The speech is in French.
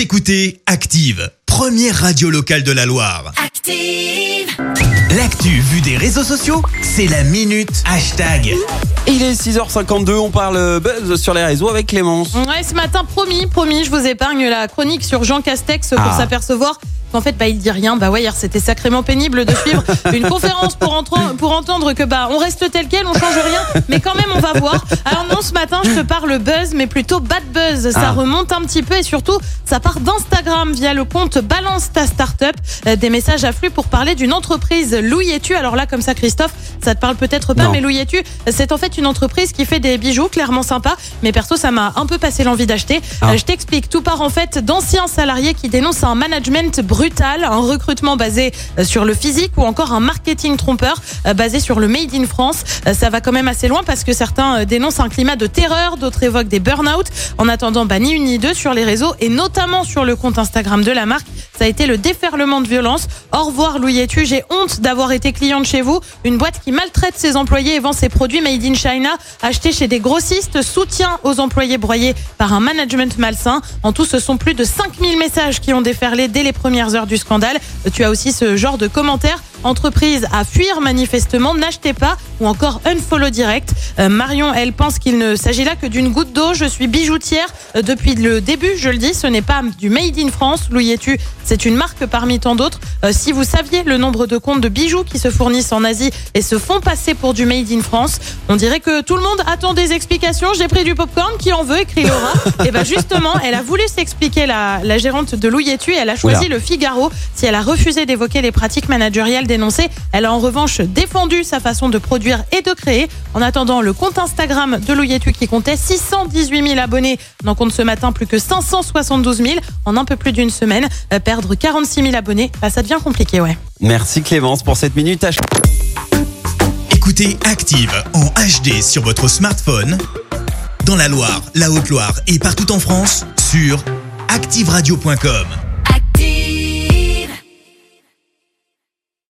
Vous écoutez Active, première radio locale de la Loire. Active. L'actu vue des réseaux sociaux, c'est la minute hashtag. Il est 6h52, on parle buzz sur les réseaux avec Clémence. Ouais, ce matin, promis, promis, je vous épargne la chronique sur Jean Castex pour Ah. s'apercevoir qu'en fait, bah, il dit rien. Bah ouais, hier, c'était sacrément pénible de suivre une conférence pour, entendre- pour entendre que bah, on reste tel quel, on change rien, mais quand même, on va voir. Alors non, ce matin, je te parle buzz, mais plutôt bad buzz. Ça Ah. remonte un petit peu et surtout, ça part d'Instagram via le compte Balance ta startup. Euh, des messages affluent pour parler d'une entreprise Louis et tu. Alors là, comme ça, Christophe, ça te parle peut-être pas, Non. mais Louis et tu, c'est en fait une entreprise qui fait des bijoux clairement sympas. Mais perso, ça m'a un peu passé l'envie d'acheter. Ah. Euh, je t'explique. Tout part en fait d'anciens salariés qui dénoncent un management brutal, un recrutement basé euh, sur le physique ou encore un marketing trompeur euh, basé sur le made in France. Euh, Ça va quand même assez loin parce que certains dénoncent un climat de terreur, d'autres évoquent des burn-out. En attendant, bah, ni une ni deux sur les réseaux et notamment sur le compte Instagram de la marque. Ça a été le déferlement de violence. Au revoir Louis et tu, j'ai honte d'avoir été cliente chez vous. Une boîte qui maltraite ses employés et vend ses produits made in China, achetés chez des grossistes, soutien aux employés broyés par un management malsain. En tout, ce sont plus de 5000 messages qui ont déferlé dès les premières heures du scandale. Tu as aussi ce genre de commentaires. Entreprise à fuir manifestement, n'achetez pas ou encore unfollow direct. Euh, Marion, elle pense qu'il ne s'agit là que d'une goutte d'eau. Je suis bijoutière euh, depuis le début, je le dis, ce n'est pas du Made in France. Louis tu, c'est une marque parmi tant d'autres. Euh, si vous saviez le nombre de comptes de bijoux qui se fournissent en Asie et se font passer pour du Made in France, on dirait que tout le monde attend des explications. J'ai pris du popcorn, qui en veut, écrit Laura. et ben justement, elle a voulu s'expliquer la, la gérante de Louis tu et elle a choisi Oula. le Figaro. Si elle a refusé d'évoquer les pratiques managériales dénoncées, elle a en revanche défendu sa façon de produire et de créer. En attendant, le compte Instagram de Louis et tu qui comptait 618 000 abonnés n'en compte ce matin plus que 572 000 en un peu plus d'une semaine. Euh, perdre 46 000 abonnés, bah, ça devient compliqué, ouais. Merci Clémence pour cette minute. Écoutez Active en HD sur votre smartphone, dans la Loire, la Haute-Loire et partout en France, sur activeradio.com.